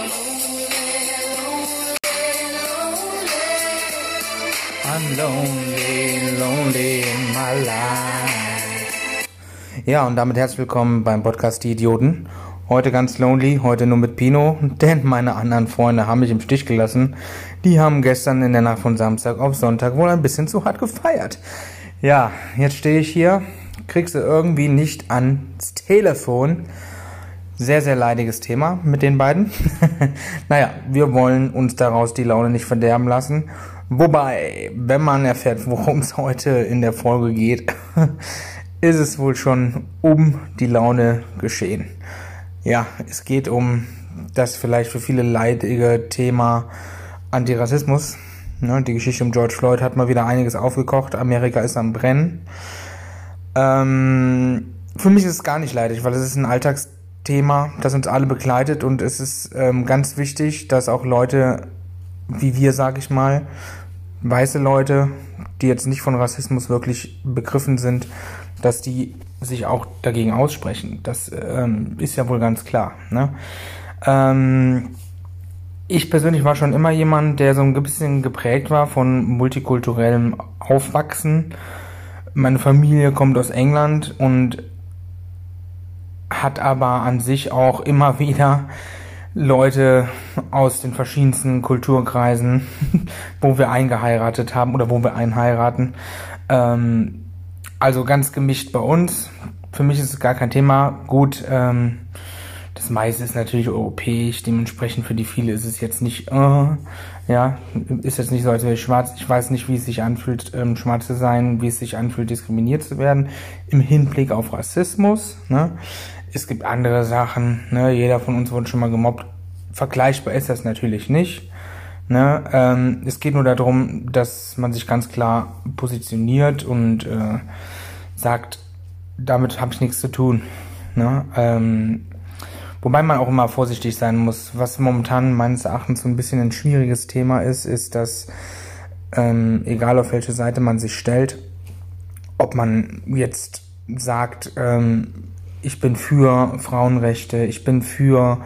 I'm lonely, lonely in my life. Ja, und damit herzlich willkommen beim Podcast Die Idioten. Heute ganz lonely, heute nur mit Pino, denn meine anderen Freunde haben mich im Stich gelassen. Die haben gestern in der Nacht von Samstag auf Sonntag wohl ein bisschen zu hart gefeiert. Ja, jetzt stehe ich hier, krieg sie irgendwie nicht ans Telefon. Sehr, sehr leidiges Thema mit den beiden. naja, wir wollen uns daraus die Laune nicht verderben lassen. Wobei, wenn man erfährt, worum es heute in der Folge geht, ist es wohl schon um die Laune geschehen. Ja, es geht um das vielleicht für viele leidige Thema Antirassismus. Ne, die Geschichte um George Floyd hat mal wieder einiges aufgekocht. Amerika ist am Brennen. Ähm, für mich ist es gar nicht leidig, weil es ist ein Alltagsthema Thema, das uns alle begleitet und es ist ähm, ganz wichtig, dass auch Leute wie wir, sag ich mal, weiße Leute, die jetzt nicht von Rassismus wirklich begriffen sind, dass die sich auch dagegen aussprechen. Das ähm, ist ja wohl ganz klar. Ne? Ähm, ich persönlich war schon immer jemand, der so ein bisschen geprägt war von multikulturellem Aufwachsen. Meine Familie kommt aus England und hat aber an sich auch immer wieder Leute aus den verschiedensten Kulturkreisen, wo wir eingeheiratet haben oder wo wir einheiraten. Ähm, also ganz gemischt bei uns. Für mich ist es gar kein Thema. Gut, ähm, das meiste ist natürlich europäisch, dementsprechend für die viele ist es jetzt nicht, äh, ja, ist jetzt nicht so, als wäre ich schwarz. Ich weiß nicht, wie es sich anfühlt, ähm, schwarz zu sein, wie es sich anfühlt, diskriminiert zu werden im Hinblick auf Rassismus. Ne? Es gibt andere Sachen, ne? jeder von uns wurde schon mal gemobbt. Vergleichbar ist das natürlich nicht. Ne? Ähm, es geht nur darum, dass man sich ganz klar positioniert und äh, sagt, damit habe ich nichts zu tun. Ne? Ähm, wobei man auch immer vorsichtig sein muss. Was momentan meines Erachtens so ein bisschen ein schwieriges Thema ist, ist, dass ähm, egal auf welche Seite man sich stellt, ob man jetzt sagt, ähm, ich bin für Frauenrechte, ich bin für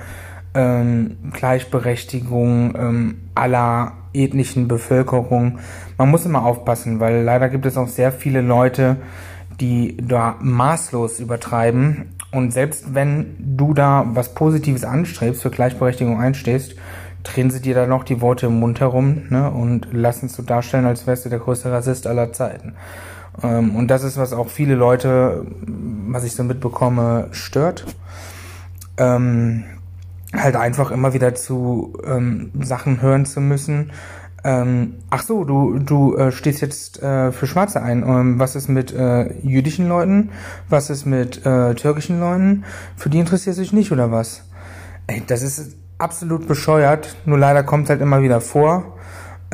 ähm, Gleichberechtigung ähm, aller ethnischen Bevölkerung. Man muss immer aufpassen, weil leider gibt es auch sehr viele Leute, die da maßlos übertreiben. Und selbst wenn du da was Positives anstrebst, für Gleichberechtigung einstehst, drehen sie dir da noch die Worte im Mund herum ne, und lassen es so darstellen, als wärst du der größte Rassist aller Zeiten. Ähm, und das ist, was auch viele Leute, was ich so mitbekomme, stört. Ähm, halt einfach immer wieder zu ähm, Sachen hören zu müssen. Ähm, ach so, du, du äh, stehst jetzt äh, für Schwarze ein. Ähm, was ist mit äh, jüdischen Leuten? Was ist mit äh, türkischen Leuten? Für die interessiert sich nicht, oder was? Ey, das ist absolut bescheuert. Nur leider kommt es halt immer wieder vor.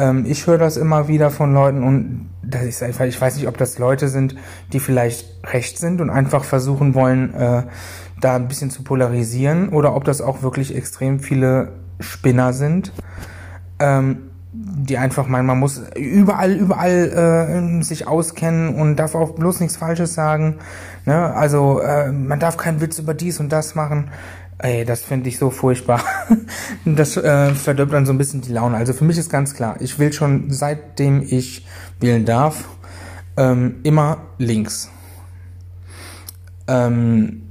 Ähm, ich höre das immer wieder von Leuten und das ist einfach, ich weiß nicht, ob das Leute sind, die vielleicht recht sind und einfach versuchen wollen, äh, da ein bisschen zu polarisieren oder ob das auch wirklich extrem viele Spinner sind, ähm, die einfach meinen, man muss überall, überall äh, sich auskennen und darf auch bloß nichts Falsches sagen. Ne? Also äh, man darf keinen Witz über dies und das machen. Ey, das finde ich so furchtbar. das äh, verdirbt dann so ein bisschen die Laune. Also für mich ist ganz klar, ich will schon seitdem ich wählen darf, ähm, immer links. Ähm,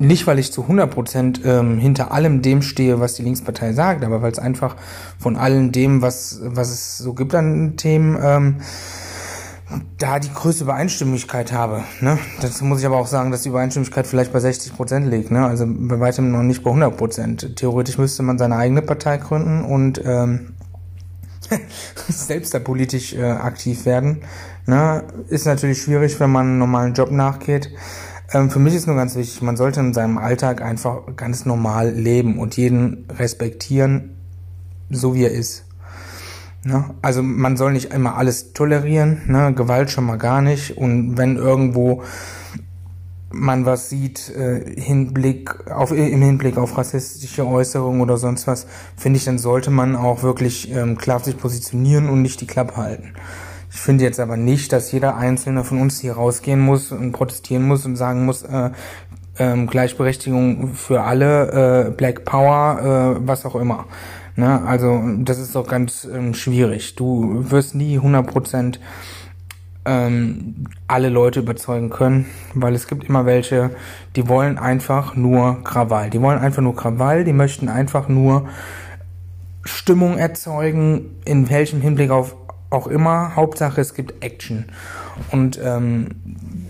nicht, weil ich zu 100% ähm, hinter allem dem stehe, was die Linkspartei sagt, aber weil es einfach von allem dem, was, was es so gibt an Themen, ähm, da die größte Übereinstimmigkeit habe. Ne? Dazu muss ich aber auch sagen, dass die Übereinstimmigkeit vielleicht bei 60 Prozent liegt. Ne? Also bei weitem noch nicht bei 100 Prozent. Theoretisch müsste man seine eigene Partei gründen und ähm, selbst da politisch äh, aktiv werden. Ne? Ist natürlich schwierig, wenn man einen normalen Job nachgeht. Ähm, für mich ist nur ganz wichtig, man sollte in seinem Alltag einfach ganz normal leben und jeden respektieren, so wie er ist. Ne? Also man soll nicht immer alles tolerieren, ne? Gewalt schon mal gar nicht. Und wenn irgendwo man was sieht äh, Hinblick auf, im Hinblick auf rassistische Äußerungen oder sonst was, finde ich, dann sollte man auch wirklich ähm, klar sich positionieren und nicht die Klappe halten. Ich finde jetzt aber nicht, dass jeder Einzelne von uns hier rausgehen muss und protestieren muss und sagen muss, äh, ähm, Gleichberechtigung für alle, äh, Black Power, äh, was auch immer. Ne? Also das ist doch ganz ähm, schwierig. Du wirst nie 100 Prozent ähm, alle Leute überzeugen können, weil es gibt immer welche, die wollen einfach nur Krawall. Die wollen einfach nur Krawall, die möchten einfach nur Stimmung erzeugen, in welchem Hinblick auf auch immer. Hauptsache es gibt Action. Und ähm,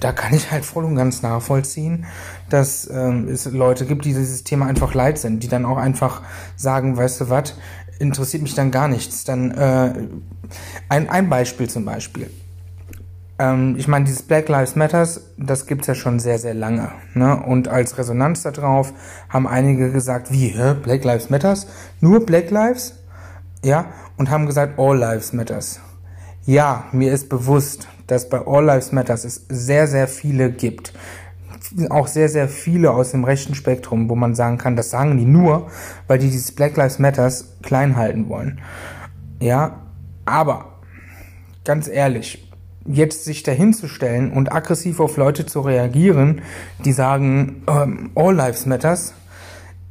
da kann ich halt voll und ganz nachvollziehen, dass ähm, es Leute gibt, die dieses Thema einfach leid sind, die dann auch einfach sagen, weißt du was, interessiert mich dann gar nichts. Dann äh, ein, ein Beispiel zum Beispiel. Ähm, ich meine, dieses Black Lives Matters, das gibt's ja schon sehr, sehr lange. Ne? Und als Resonanz darauf haben einige gesagt, wie, hä? Black Lives Matters? Nur Black Lives? Ja, und haben gesagt, All Lives Matters. Ja, mir ist bewusst, dass bei All Lives Matters es sehr, sehr viele gibt. Auch sehr, sehr viele aus dem rechten Spektrum, wo man sagen kann, das sagen die nur, weil die dieses Black Lives Matters klein halten wollen. Ja, aber ganz ehrlich, jetzt sich dahinzustellen und aggressiv auf Leute zu reagieren, die sagen, ähm, All Lives Matters,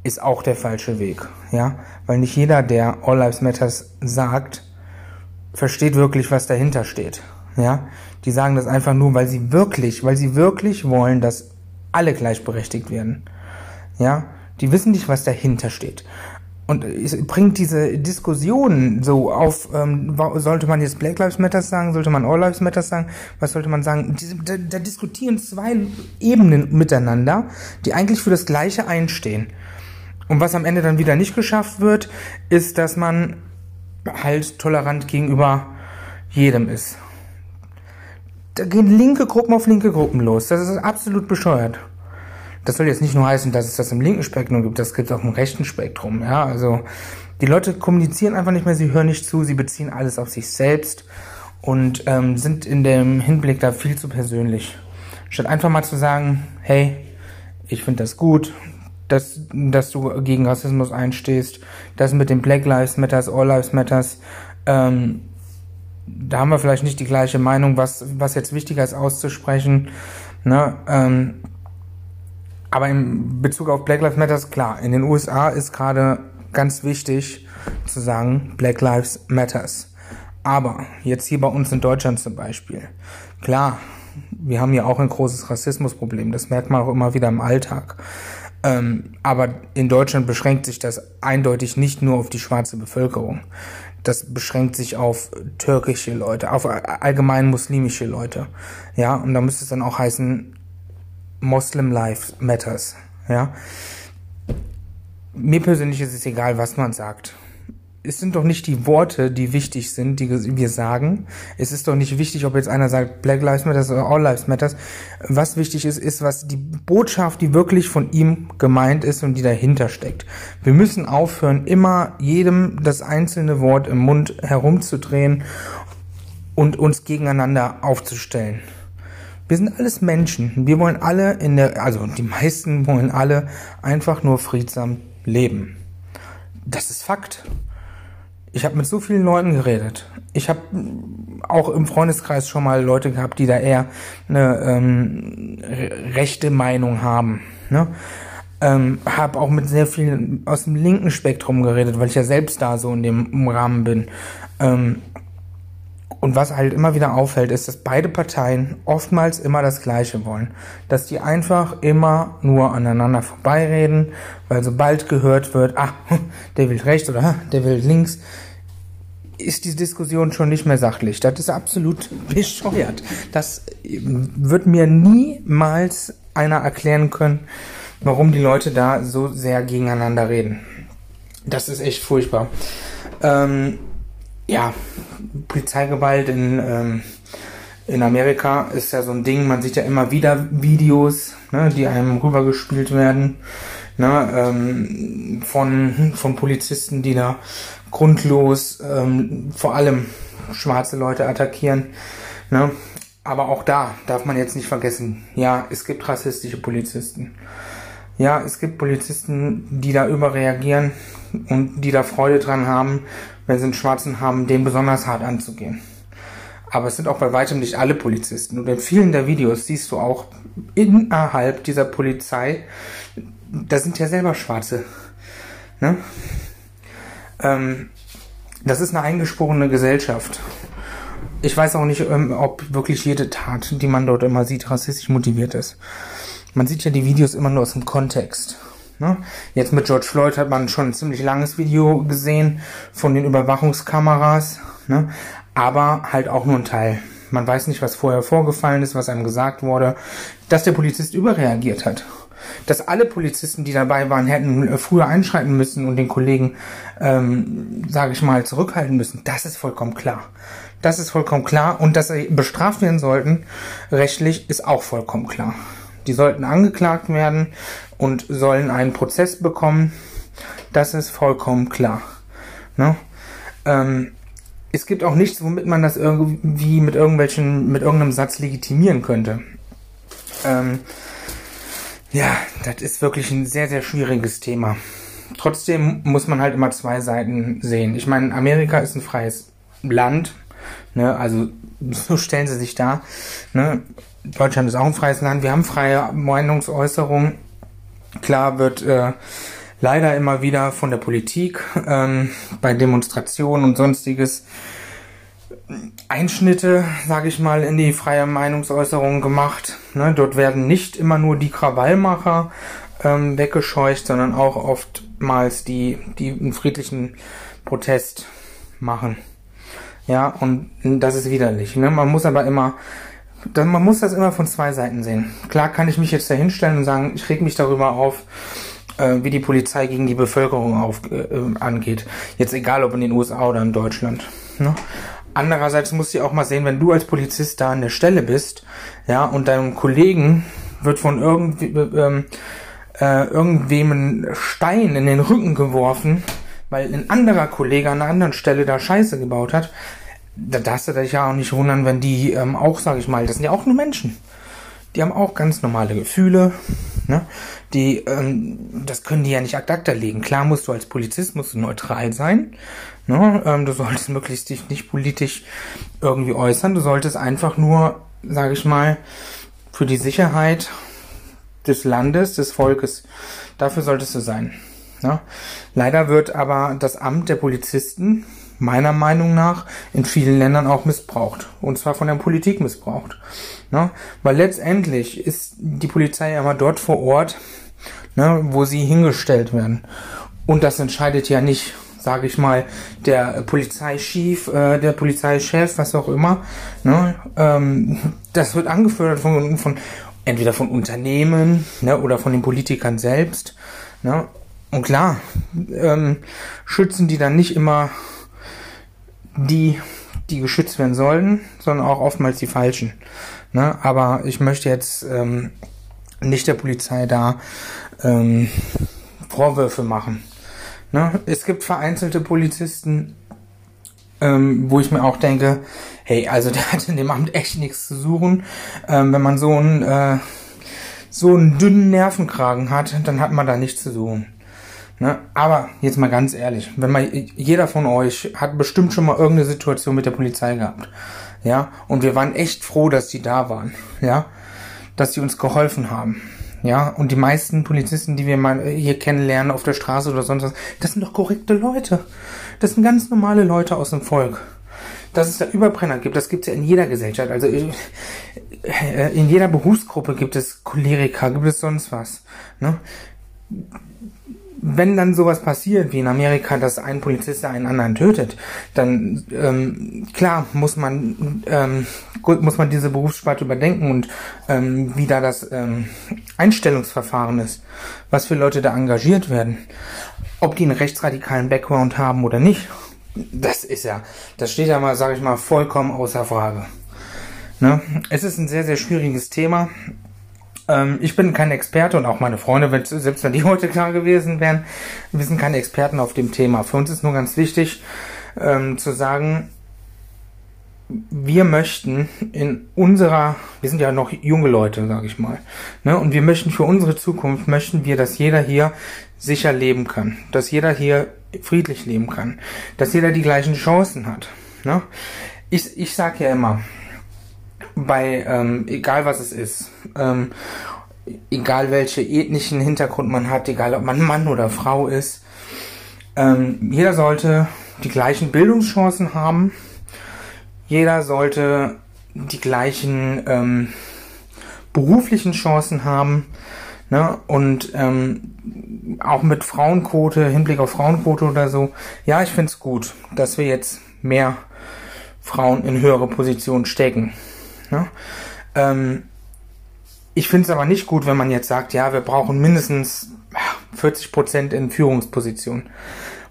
ist auch der falsche Weg, ja, weil nicht jeder, der All Lives Matters sagt, versteht wirklich, was dahinter steht, ja. Die sagen das einfach nur, weil sie wirklich, weil sie wirklich wollen, dass alle gleichberechtigt werden, ja. Die wissen nicht, was dahinter steht. Und es bringt diese Diskussion so auf, ähm, sollte man jetzt Black Lives Matter sagen, sollte man All Lives Matter sagen, was sollte man sagen? Diese, da, da diskutieren zwei Ebenen miteinander, die eigentlich für das Gleiche einstehen. Und was am Ende dann wieder nicht geschafft wird, ist, dass man halt tolerant gegenüber jedem ist. Da gehen linke Gruppen auf linke Gruppen los. Das ist absolut bescheuert. Das soll jetzt nicht nur heißen, dass es das im linken Spektrum gibt, das gibt es auch im rechten Spektrum. Ja, also die Leute kommunizieren einfach nicht mehr, sie hören nicht zu, sie beziehen alles auf sich selbst und ähm, sind in dem Hinblick da viel zu persönlich. Statt einfach mal zu sagen, hey, ich finde das gut, dass, dass du gegen Rassismus einstehst, das mit den Black Lives Matters, All Lives Matters, ähm, da haben wir vielleicht nicht die gleiche Meinung, was, was jetzt wichtiger ist auszusprechen. Ne? Ähm, aber in Bezug auf Black Lives Matters, klar, in den USA ist gerade ganz wichtig zu sagen, Black Lives Matters. Aber jetzt hier bei uns in Deutschland zum Beispiel, klar, wir haben ja auch ein großes Rassismusproblem, das merkt man auch immer wieder im Alltag. Ähm, aber in Deutschland beschränkt sich das eindeutig nicht nur auf die schwarze Bevölkerung. Das beschränkt sich auf türkische Leute, auf allgemein muslimische Leute. Ja, und da müsste es dann auch heißen, Muslim Life Matters. Ja. Mir persönlich ist es egal, was man sagt. Es sind doch nicht die Worte, die wichtig sind, die wir sagen. Es ist doch nicht wichtig, ob jetzt einer sagt Black Lives Matters oder All Lives Matters. Was wichtig ist, ist, was die Botschaft, die wirklich von ihm gemeint ist und die dahinter steckt. Wir müssen aufhören, immer jedem das einzelne Wort im Mund herumzudrehen und uns gegeneinander aufzustellen. Wir sind alles Menschen. Wir wollen alle in der, also die meisten wollen alle einfach nur friedsam leben. Das ist Fakt. Ich habe mit so vielen Leuten geredet. Ich habe auch im Freundeskreis schon mal Leute gehabt, die da eher eine ähm, rechte Meinung haben. Ne? Ähm, habe auch mit sehr vielen aus dem linken Spektrum geredet, weil ich ja selbst da so in dem Rahmen bin. Ähm, und was halt immer wieder auffällt, ist, dass beide Parteien oftmals immer das Gleiche wollen. Dass die einfach immer nur aneinander vorbeireden, weil sobald gehört wird, ah, der will rechts oder der will links, ist die Diskussion schon nicht mehr sachlich. Das ist absolut bescheuert. Das wird mir niemals einer erklären können, warum die Leute da so sehr gegeneinander reden. Das ist echt furchtbar. Ähm, ja, Polizeigewalt in, ähm, in Amerika ist ja so ein Ding, man sieht ja immer wieder Videos, ne, die einem rübergespielt werden, ne, ähm, von, von Polizisten, die da grundlos ähm, vor allem schwarze Leute attackieren. Ne? Aber auch da darf man jetzt nicht vergessen, ja, es gibt rassistische Polizisten. Ja, es gibt Polizisten, die da überreagieren und die da Freude dran haben, wenn sie einen Schwarzen haben, den besonders hart anzugehen. Aber es sind auch bei weitem nicht alle Polizisten. Und in vielen der Videos siehst du auch innerhalb dieser Polizei, da sind ja selber Schwarze. Ne? Ähm, das ist eine eingesporene Gesellschaft. Ich weiß auch nicht, ähm, ob wirklich jede Tat, die man dort immer sieht, rassistisch motiviert ist. Man sieht ja die Videos immer nur aus dem Kontext. Ne? Jetzt mit George Floyd hat man schon ein ziemlich langes Video gesehen von den Überwachungskameras, ne? aber halt auch nur ein Teil. Man weiß nicht, was vorher vorgefallen ist, was einem gesagt wurde, dass der Polizist überreagiert hat. Dass alle Polizisten, die dabei waren, hätten äh, früher einschreiten müssen und den Kollegen, ähm, sage ich mal, zurückhalten müssen, das ist vollkommen klar. Das ist vollkommen klar. Und dass sie bestraft werden sollten, rechtlich, ist auch vollkommen klar. Die sollten angeklagt werden und sollen einen Prozess bekommen. Das ist vollkommen klar. Ne? Ähm, es gibt auch nichts, womit man das irgendwie mit irgendwelchen, mit irgendeinem Satz legitimieren könnte. Ähm, ja, das ist wirklich ein sehr, sehr schwieriges Thema. Trotzdem muss man halt immer zwei Seiten sehen. Ich meine, Amerika ist ein freies Land, ne, also so stellen sie sich da. Ne? Deutschland ist auch ein freies Land. Wir haben freie Meinungsäußerung. Klar wird äh, leider immer wieder von der Politik ähm, bei Demonstrationen und sonstiges Einschnitte, sage ich mal, in die freie Meinungsäußerung gemacht. Ne, dort werden nicht immer nur die Krawallmacher ähm, weggescheucht, sondern auch oftmals die, die einen friedlichen Protest machen. Ja, und das ist widerlich. Ne? Man muss aber immer dann, man muss das immer von zwei Seiten sehen. Klar kann ich mich jetzt da hinstellen und sagen, ich reg mich darüber auf, äh, wie die Polizei gegen die Bevölkerung auf, äh, angeht. Jetzt egal, ob in den USA oder in Deutschland. Ne? Andererseits musst du auch mal sehen, wenn du als Polizist da an der Stelle bist, ja, und deinem Kollegen wird von irgendwie, ähm, äh, irgendwem ein Stein in den Rücken geworfen, weil ein anderer Kollege an einer anderen Stelle da Scheiße gebaut hat, da darfst du dich ja auch nicht wundern, wenn die ähm, auch, sage ich mal, das sind ja auch nur Menschen. Die haben auch ganz normale Gefühle. Ne? Die, ähm, das können die ja nicht ad acta legen. Klar musst du als Polizist musst du neutral sein. Ne? Ähm, du solltest möglichst dich nicht politisch irgendwie äußern. Du solltest einfach nur, sage ich mal, für die Sicherheit des Landes, des Volkes, dafür solltest du sein. Ne? Leider wird aber das Amt der Polizisten meiner Meinung nach in vielen Ländern auch missbraucht. Und zwar von der Politik missbraucht. Ne? Weil letztendlich ist die Polizei ja immer dort vor Ort, ne, wo sie hingestellt werden. Und das entscheidet ja nicht, sage ich mal, der Polizeichef, äh, der Polizeichef, was auch immer. Ne? Ähm, das wird angeführt von, von entweder von Unternehmen ne, oder von den Politikern selbst. Ne? Und klar, ähm, schützen die dann nicht immer die, die geschützt werden sollten, sondern auch oftmals die falschen. Ne? Aber ich möchte jetzt ähm, nicht der Polizei da ähm, Vorwürfe machen. Ne? Es gibt vereinzelte Polizisten, ähm, wo ich mir auch denke, hey, also der hat in dem Amt echt nichts zu suchen. Ähm, wenn man so einen, äh, so einen dünnen Nervenkragen hat, dann hat man da nichts zu suchen. Ne? Aber jetzt mal ganz ehrlich, wenn man jeder von euch hat bestimmt schon mal irgendeine Situation mit der Polizei gehabt, ja, und wir waren echt froh, dass die da waren, ja, dass die uns geholfen haben. Ja, und die meisten Polizisten, die wir mal hier kennenlernen auf der Straße oder sonst was, das sind doch korrekte Leute. Das sind ganz normale Leute aus dem Volk. Dass es da Überbrenner gibt, das gibt es ja in jeder Gesellschaft. Also äh, in jeder Berufsgruppe gibt es Choleriker, gibt es sonst was. Ne? Wenn dann sowas passiert, wie in Amerika, dass ein Polizist einen anderen tötet, dann ähm, klar muss man ähm, muss man diese Berufssparte überdenken und ähm, wie da das ähm, Einstellungsverfahren ist, was für Leute da engagiert werden, ob die einen rechtsradikalen Background haben oder nicht, das ist ja, das steht ja mal, sage ich mal, vollkommen außer Frage. Ne? Es ist ein sehr sehr schwieriges Thema. Ähm, ich bin kein Experte und auch meine Freunde, wenn, selbst wenn die heute klar gewesen wären, wir sind keine Experten auf dem Thema. Für uns ist nur ganz wichtig ähm, zu sagen, wir möchten in unserer, wir sind ja noch junge Leute, sage ich mal, ne, und wir möchten für unsere Zukunft, möchten wir, dass jeder hier sicher leben kann, dass jeder hier friedlich leben kann, dass jeder die gleichen Chancen hat. Ne? ich, ich sag ja immer, bei, ähm, egal was es ist, ähm, egal welche ethnischen Hintergrund man hat, egal ob man Mann oder Frau ist, ähm, jeder sollte die gleichen Bildungschancen haben, jeder sollte die gleichen ähm, beruflichen Chancen haben, ne? und ähm, auch mit Frauenquote, Hinblick auf Frauenquote oder so, ja, ich find's gut, dass wir jetzt mehr Frauen in höhere Positionen stecken. Ne? Ähm, ich finde es aber nicht gut, wenn man jetzt sagt, ja, wir brauchen mindestens 40 Prozent in Führungspositionen.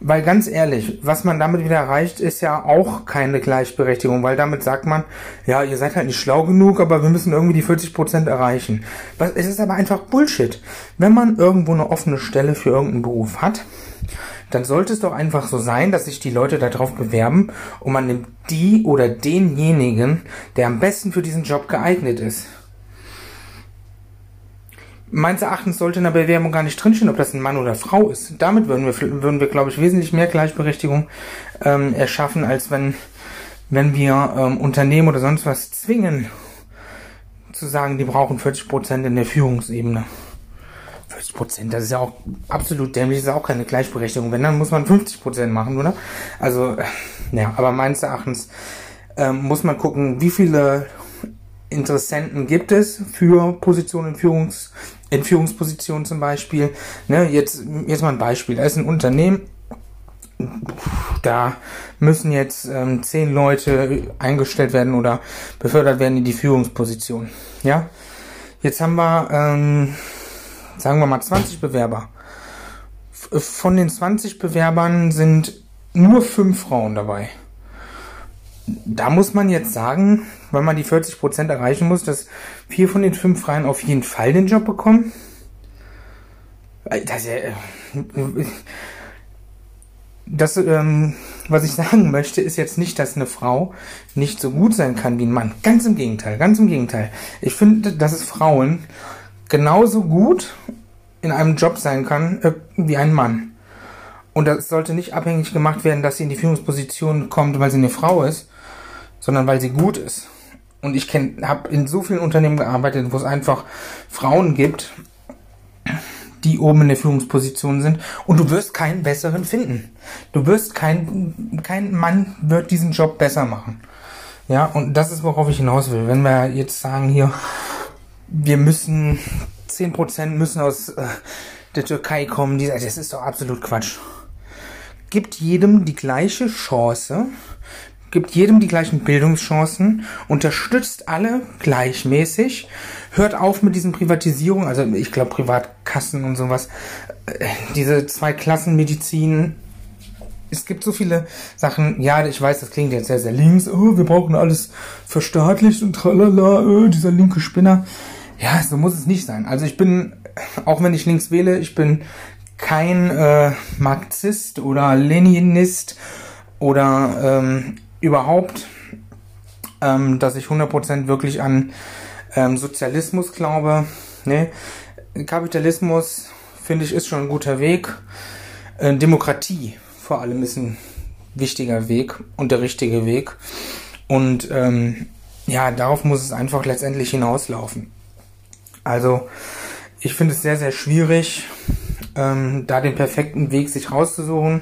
Weil ganz ehrlich, was man damit wieder erreicht, ist ja auch keine Gleichberechtigung, weil damit sagt man, ja, ihr seid halt nicht schlau genug, aber wir müssen irgendwie die 40 Prozent erreichen. Es ist aber einfach Bullshit. Wenn man irgendwo eine offene Stelle für irgendeinen Beruf hat, dann sollte es doch einfach so sein, dass sich die Leute darauf bewerben und man nimmt die oder denjenigen, der am besten für diesen Job geeignet ist. Meines Erachtens sollte in der Bewerbung gar nicht drinstehen, ob das ein Mann oder Frau ist. Damit würden wir, würden wir glaube ich, wesentlich mehr Gleichberechtigung ähm, erschaffen, als wenn, wenn wir ähm, Unternehmen oder sonst was zwingen, zu sagen, die brauchen 40 Prozent in der Führungsebene. 40 Prozent, das ist ja auch absolut dämlich, das ist auch keine Gleichberechtigung. Wenn, dann muss man 50 Prozent machen, oder? Also, äh, ja, aber meines Erachtens ähm, muss man gucken, wie viele Interessenten gibt es für Positionen in Führungs, in Führungspositionen zum Beispiel. Ne, jetzt, jetzt mal ein Beispiel. Da ist ein Unternehmen, da müssen jetzt ähm, zehn Leute eingestellt werden oder befördert werden in die Führungsposition. Ja, jetzt haben wir ähm, sagen wir mal 20 Bewerber. Von den 20 Bewerbern sind nur fünf Frauen dabei. Da muss man jetzt sagen, weil man die 40% erreichen muss, dass vier von den fünf Frauen auf jeden Fall den Job bekommen. Das, äh, das ähm, was ich sagen möchte, ist jetzt nicht, dass eine Frau nicht so gut sein kann wie ein Mann. Ganz im Gegenteil, ganz im Gegenteil. Ich finde, dass es Frauen genauso gut in einem Job sein kann äh, wie ein Mann. Und das sollte nicht abhängig gemacht werden, dass sie in die Führungsposition kommt, weil sie eine Frau ist, sondern weil sie gut ist. Und ich habe in so vielen Unternehmen gearbeitet, wo es einfach Frauen gibt, die oben in der Führungsposition sind. Und du wirst keinen besseren finden. Du wirst kein, kein Mann wird diesen Job besser machen. Ja, und das ist, worauf ich hinaus will. Wenn wir jetzt sagen hier, wir müssen 10% müssen aus äh, der Türkei kommen. Die, das ist doch absolut Quatsch. Gibt jedem die gleiche Chance, gibt jedem die gleichen Bildungschancen, unterstützt alle gleichmäßig, hört auf mit diesen Privatisierungen, also ich glaube Privatkassen und sowas, äh, diese Zwei-Klassen-Medizin. Es gibt so viele Sachen, ja, ich weiß, das klingt jetzt sehr, sehr links, oh, wir brauchen alles verstaatlicht und tralala, oh, dieser linke Spinner. Ja, so muss es nicht sein. Also ich bin, auch wenn ich links wähle, ich bin kein äh, Marxist oder Leninist oder ähm, überhaupt, ähm, dass ich 100% wirklich an ähm, Sozialismus glaube. Nee. Kapitalismus, finde ich, ist schon ein guter Weg. Äh, Demokratie vor allem ist ein wichtiger Weg und der richtige Weg. Und ähm, ja, darauf muss es einfach letztendlich hinauslaufen. Also ich finde es sehr, sehr schwierig, ähm, da den perfekten Weg sich rauszusuchen.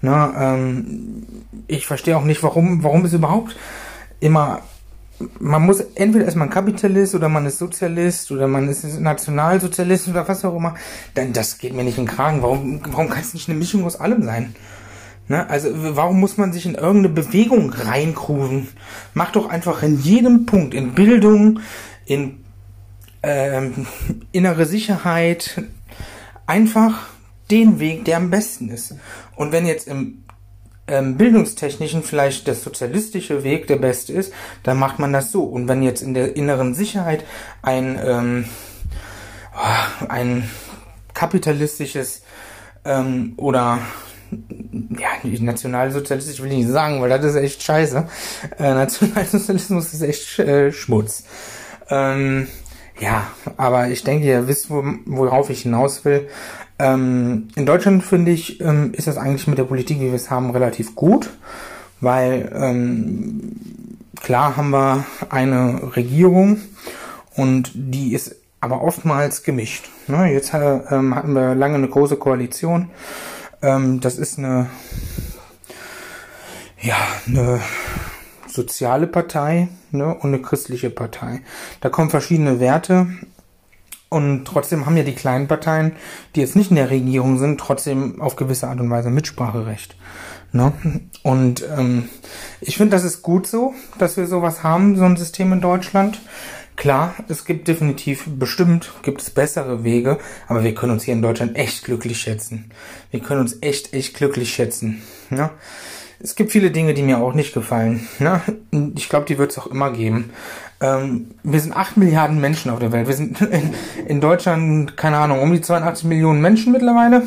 Na, ähm, ich verstehe auch nicht, warum, warum es überhaupt immer man muss entweder ist man Kapitalist oder man ist Sozialist oder man ist Nationalsozialist oder was auch immer. Dann das geht mir nicht in den Kragen. Warum, warum kann es nicht eine Mischung aus allem sein? Ne? Also warum muss man sich in irgendeine Bewegung reinkrufen? Mach doch einfach in jedem Punkt, in Bildung, in ähm, innere Sicherheit, einfach den Weg, der am besten ist. Und wenn jetzt im ähm, bildungstechnischen vielleicht der sozialistische Weg der beste ist, dann macht man das so. Und wenn jetzt in der inneren Sicherheit ein, ähm, oh, ein kapitalistisches ähm, oder ja, nationalsozialistisch will ich nicht sagen, weil das ist echt scheiße. Äh, Nationalsozialismus ist echt äh, Schmutz. Ähm, ja, aber ich denke, ihr wisst, wo, worauf ich hinaus will. Ähm, in Deutschland finde ich, ähm, ist das eigentlich mit der Politik, wie wir es haben, relativ gut, weil ähm, klar haben wir eine Regierung und die ist aber oftmals gemischt. Ne? Jetzt äh, ähm, hatten wir lange eine große Koalition. Ähm, das ist eine, ja, eine soziale Partei ne? und eine christliche Partei. Da kommen verschiedene Werte und trotzdem haben ja die kleinen Parteien, die jetzt nicht in der Regierung sind, trotzdem auf gewisse Art und Weise Mitspracherecht. Ne? Und ähm, ich finde, das ist gut so, dass wir sowas haben, so ein System in Deutschland. Klar, es gibt definitiv, bestimmt gibt es bessere Wege, aber wir können uns hier in Deutschland echt glücklich schätzen. Wir können uns echt, echt glücklich schätzen. Ne? Es gibt viele Dinge, die mir auch nicht gefallen. Ne? Ich glaube, die wird es auch immer geben. Ähm, wir sind 8 Milliarden Menschen auf der Welt. Wir sind in, in Deutschland, keine Ahnung, um die 82 Millionen Menschen mittlerweile.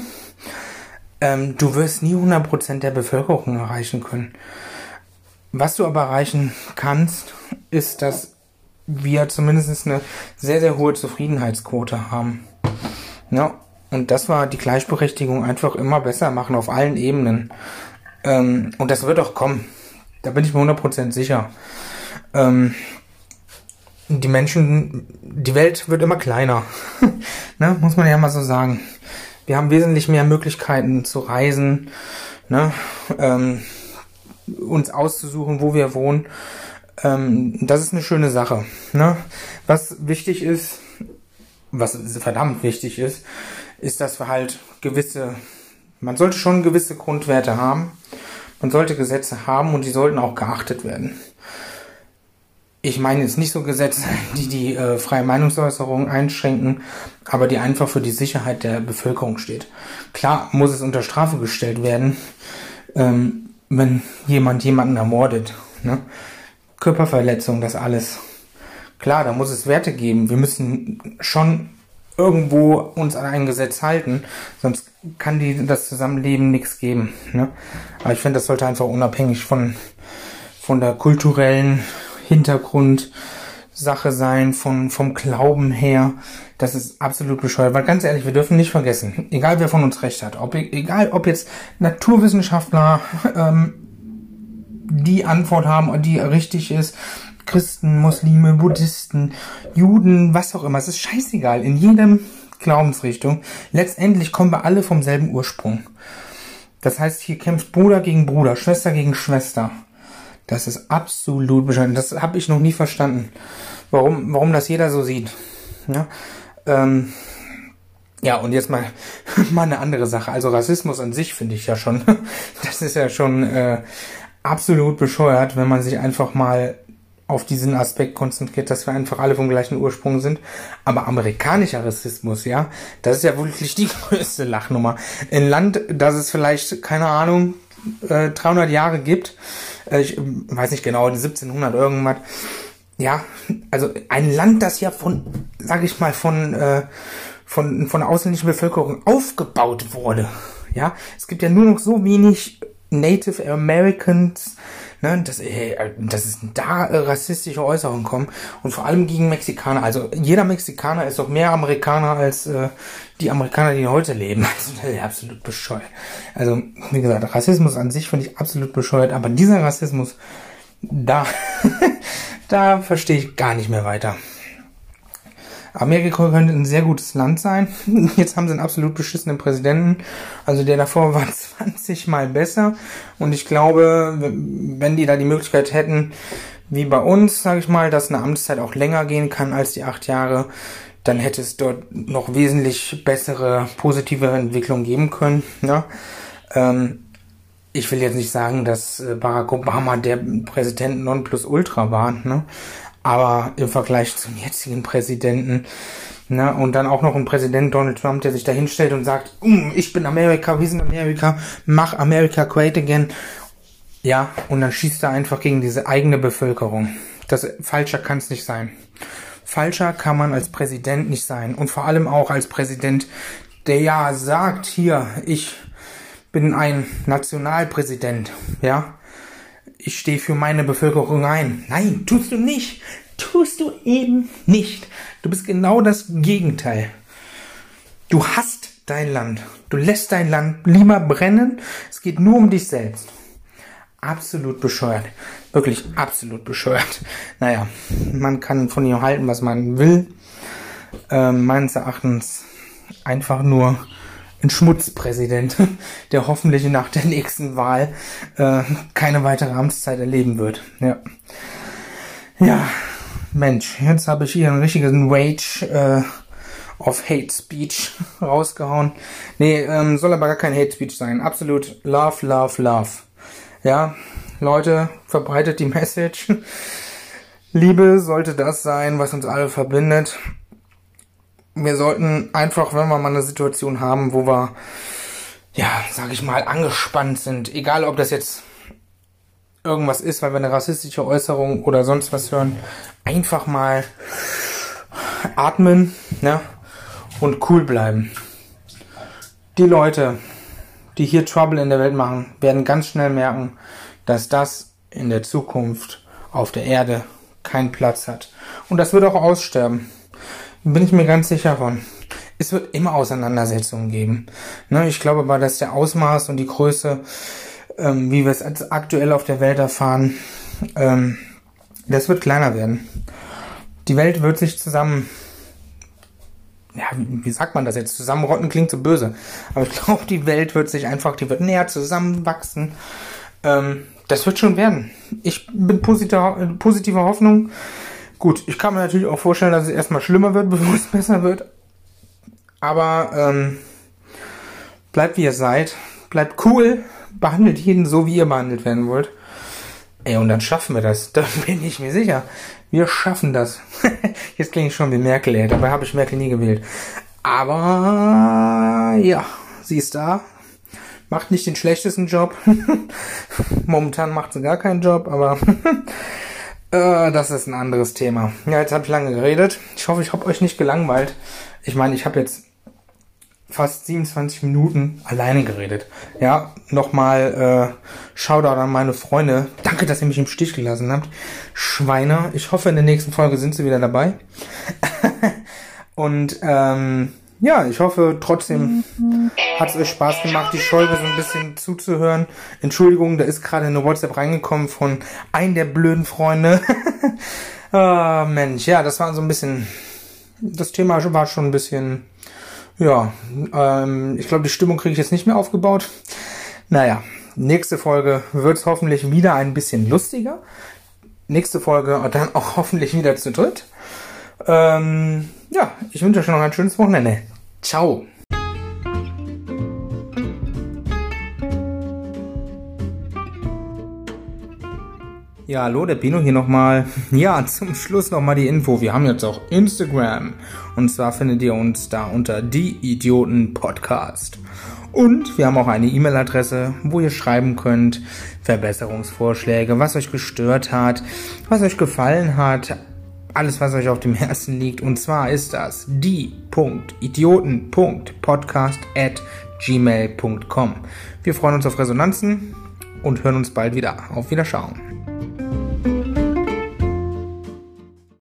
Ähm, du wirst nie 100% der Bevölkerung erreichen können. Was du aber erreichen kannst, ist, dass wir zumindest eine sehr, sehr hohe Zufriedenheitsquote haben. Ja, und das war die Gleichberechtigung einfach immer besser machen auf allen Ebenen. Ähm, und das wird auch kommen. Da bin ich mir 100% sicher. Ähm, die Menschen, die Welt wird immer kleiner. ne? Muss man ja mal so sagen. Wir haben wesentlich mehr Möglichkeiten zu reisen, ne? ähm, uns auszusuchen, wo wir wohnen. Ähm, das ist eine schöne Sache. Ne? Was wichtig ist, was verdammt wichtig ist, ist, dass wir halt gewisse, man sollte schon gewisse Grundwerte haben. Man sollte Gesetze haben und die sollten auch geachtet werden ich meine jetzt nicht so Gesetze, die die äh, freie Meinungsäußerung einschränken, aber die einfach für die Sicherheit der Bevölkerung steht. Klar muss es unter Strafe gestellt werden, ähm, wenn jemand jemanden ermordet. Ne? Körperverletzung, das alles. Klar, da muss es Werte geben. Wir müssen schon irgendwo uns an ein Gesetz halten, sonst kann die das Zusammenleben nichts geben. Ne? Aber ich finde, das sollte einfach unabhängig von von der kulturellen Hintergrund Sache sein, von, vom Glauben her. Das ist absolut bescheuert. Weil ganz ehrlich, wir dürfen nicht vergessen, egal wer von uns recht hat, ob, egal ob jetzt Naturwissenschaftler ähm, die Antwort haben, die richtig ist, Christen, Muslime, Buddhisten, Juden, was auch immer, es ist scheißegal, in jedem Glaubensrichtung. Letztendlich kommen wir alle vom selben Ursprung. Das heißt, hier kämpft Bruder gegen Bruder, Schwester gegen Schwester. Das ist absolut bescheuert. Das habe ich noch nie verstanden. Warum, warum das jeder so sieht. Ja, ähm, ja und jetzt mal, mal eine andere Sache. Also Rassismus an sich finde ich ja schon, das ist ja schon äh, absolut bescheuert, wenn man sich einfach mal auf diesen Aspekt konzentriert, dass wir einfach alle vom gleichen Ursprung sind. Aber amerikanischer Rassismus, ja, das ist ja wirklich die größte Lachnummer. Ein Land, das es vielleicht, keine Ahnung, 300 äh, Jahre gibt, äh, ich weiß nicht genau, 1700 irgendwas. Ja, also ein Land, das ja von, sag ich mal, von, äh, von, von der ausländischen Bevölkerung aufgebaut wurde. Ja, es gibt ja nur noch so wenig Native Americans, ne, dass, dass es da äh, rassistische Äußerungen kommen und vor allem gegen Mexikaner. Also jeder Mexikaner ist doch mehr Amerikaner als äh, die Amerikaner, die heute leben. Also das ist absolut bescheuert. Also wie gesagt, Rassismus an sich finde ich absolut bescheuert, aber dieser Rassismus, da, da verstehe ich gar nicht mehr weiter. Amerika könnte ein sehr gutes Land sein. Jetzt haben sie einen absolut beschissenen Präsidenten. Also der davor war 20 mal besser. Und ich glaube, wenn die da die Möglichkeit hätten, wie bei uns, sage ich mal, dass eine Amtszeit auch länger gehen kann als die acht Jahre, dann hätte es dort noch wesentlich bessere, positive Entwicklung geben können. Ja? Ähm, ich will jetzt nicht sagen, dass äh, Barack Obama der Präsident non plus ultra war, ne? Aber im Vergleich zum jetzigen Präsidenten, ne, und dann auch noch ein Präsident Donald Trump, der sich da hinstellt und sagt, ich bin Amerika, wir sind Amerika, mach America great again. Ja, und dann schießt er einfach gegen diese eigene Bevölkerung. Das falscher kann es nicht sein. Falscher kann man als Präsident nicht sein. Und vor allem auch als Präsident, der ja sagt, hier, ich bin ein Nationalpräsident, ja ich stehe für meine Bevölkerung ein. Nein, tust du nicht. Tust du eben nicht. Du bist genau das Gegenteil. Du hast dein Land. Du lässt dein Land lieber brennen. Es geht nur um dich selbst. absolut bescheuert. Wirklich absolut bescheuert. Naja, man kann von ihm halten, was man will. Ähm, meines Erachtens einfach nur ein Schmutzpräsident, der hoffentlich nach der nächsten Wahl äh, keine weitere Amtszeit erleben wird. Ja. Ja, Mensch, jetzt habe ich hier einen richtigen Rage äh, of Hate Speech rausgehauen. Nee, ähm, soll aber gar kein Hate Speech sein. Absolut Love, Love, Love. Ja, Leute, verbreitet die Message. Liebe sollte das sein, was uns alle verbindet. Wir sollten einfach, wenn wir mal eine Situation haben, wo wir, ja, sag ich mal, angespannt sind, egal ob das jetzt irgendwas ist, weil wir eine rassistische Äußerung oder sonst was hören, einfach mal atmen, ne? Und cool bleiben. Die Leute, die hier Trouble in der Welt machen, werden ganz schnell merken, dass das in der Zukunft auf der Erde keinen Platz hat. Und das wird auch aussterben. Bin ich mir ganz sicher von. Es wird immer Auseinandersetzungen geben. Ne, ich glaube aber, dass der Ausmaß und die Größe, ähm, wie wir es aktuell auf der Welt erfahren, ähm, das wird kleiner werden. Die Welt wird sich zusammen ja, wie sagt man das jetzt? Zusammenrotten klingt so böse. Aber ich glaube, die Welt wird sich einfach, die wird näher zusammenwachsen. Ähm, das wird schon werden. Ich bin positiver, positiver Hoffnung. Gut, ich kann mir natürlich auch vorstellen, dass es erstmal schlimmer wird, bevor es besser wird. Aber ähm, bleibt wie ihr seid. Bleibt cool. Behandelt jeden so, wie ihr behandelt werden wollt. Ey, und dann schaffen wir das. Da bin ich mir sicher. Wir schaffen das. Jetzt klinge ich schon wie Merkel, ey. Dabei habe ich Merkel nie gewählt. Aber ja, sie ist da. Macht nicht den schlechtesten Job. Momentan macht sie gar keinen Job, aber äh, das ist ein anderes Thema. Ja, jetzt habe ich lange geredet. Ich hoffe, ich habe euch nicht gelangweilt. Ich meine, ich habe jetzt fast 27 Minuten alleine geredet. Ja, nochmal äh, Shoutout an meine Freunde. Danke, dass ihr mich im Stich gelassen habt. Schweine. Ich hoffe, in der nächsten Folge sind sie wieder dabei. Und ähm, ja, ich hoffe trotzdem hat es euch Spaß gemacht, die Folge so ein bisschen zuzuhören. Entschuldigung, da ist gerade eine WhatsApp reingekommen von einem der blöden Freunde. oh, Mensch, ja, das war so ein bisschen. Das Thema war schon ein bisschen ja, ähm, ich glaube, die Stimmung kriege ich jetzt nicht mehr aufgebaut. Naja, nächste Folge wird es hoffentlich wieder ein bisschen lustiger. Nächste Folge dann auch hoffentlich wieder zu dritt. Ähm, ja, ich wünsche euch noch ein schönes Wochenende. Ciao. Ja, hallo, der Pino hier nochmal. Ja, zum Schluss nochmal die Info. Wir haben jetzt auch Instagram. Und zwar findet ihr uns da unter Die Idioten Podcast. Und wir haben auch eine E-Mail-Adresse, wo ihr schreiben könnt, Verbesserungsvorschläge, was euch gestört hat, was euch gefallen hat, alles, was euch auf dem Herzen liegt. Und zwar ist das die.idioten.podcast at gmail.com. Wir freuen uns auf Resonanzen und hören uns bald wieder. Auf Wiederschauen.